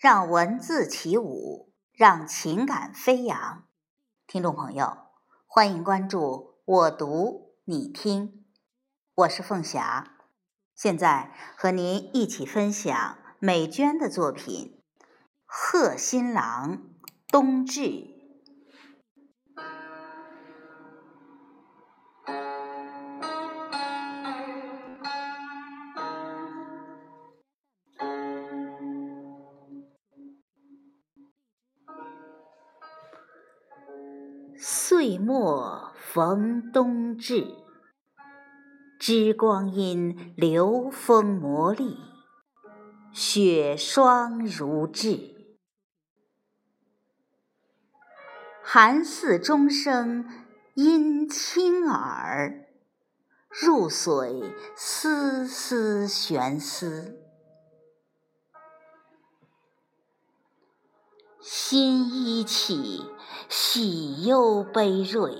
让文字起舞，让情感飞扬。听众朋友，欢迎关注我读你听，我是凤霞，现在和您一起分享美娟的作品《贺新郎冬至》。岁末逢冬至，知光阴流风磨砺，雪霜如炙。寒寺钟声阴清耳，入髓丝丝悬丝。新衣起，喜忧悲锐。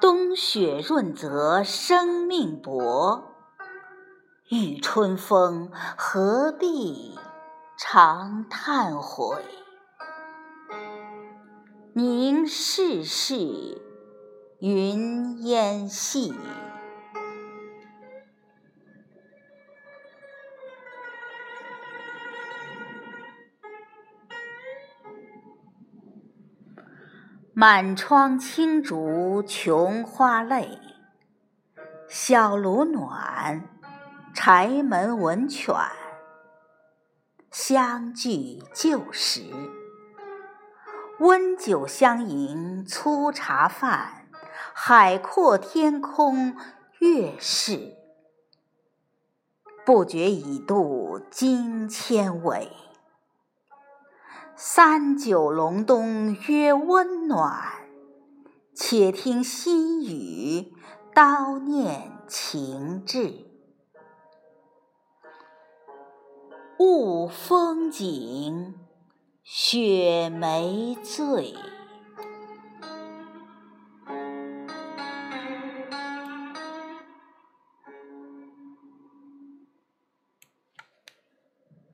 冬雪润泽生命薄，遇春风何必常叹悔？凝世事，云烟细满窗青竹琼花泪，小炉暖，柴门闻犬，相聚旧时。温酒相迎粗茶饭，海阔天空月是。不觉已度经千纬。三九隆冬曰温暖，且听新雨，叨念情致，雾风景，雪梅醉。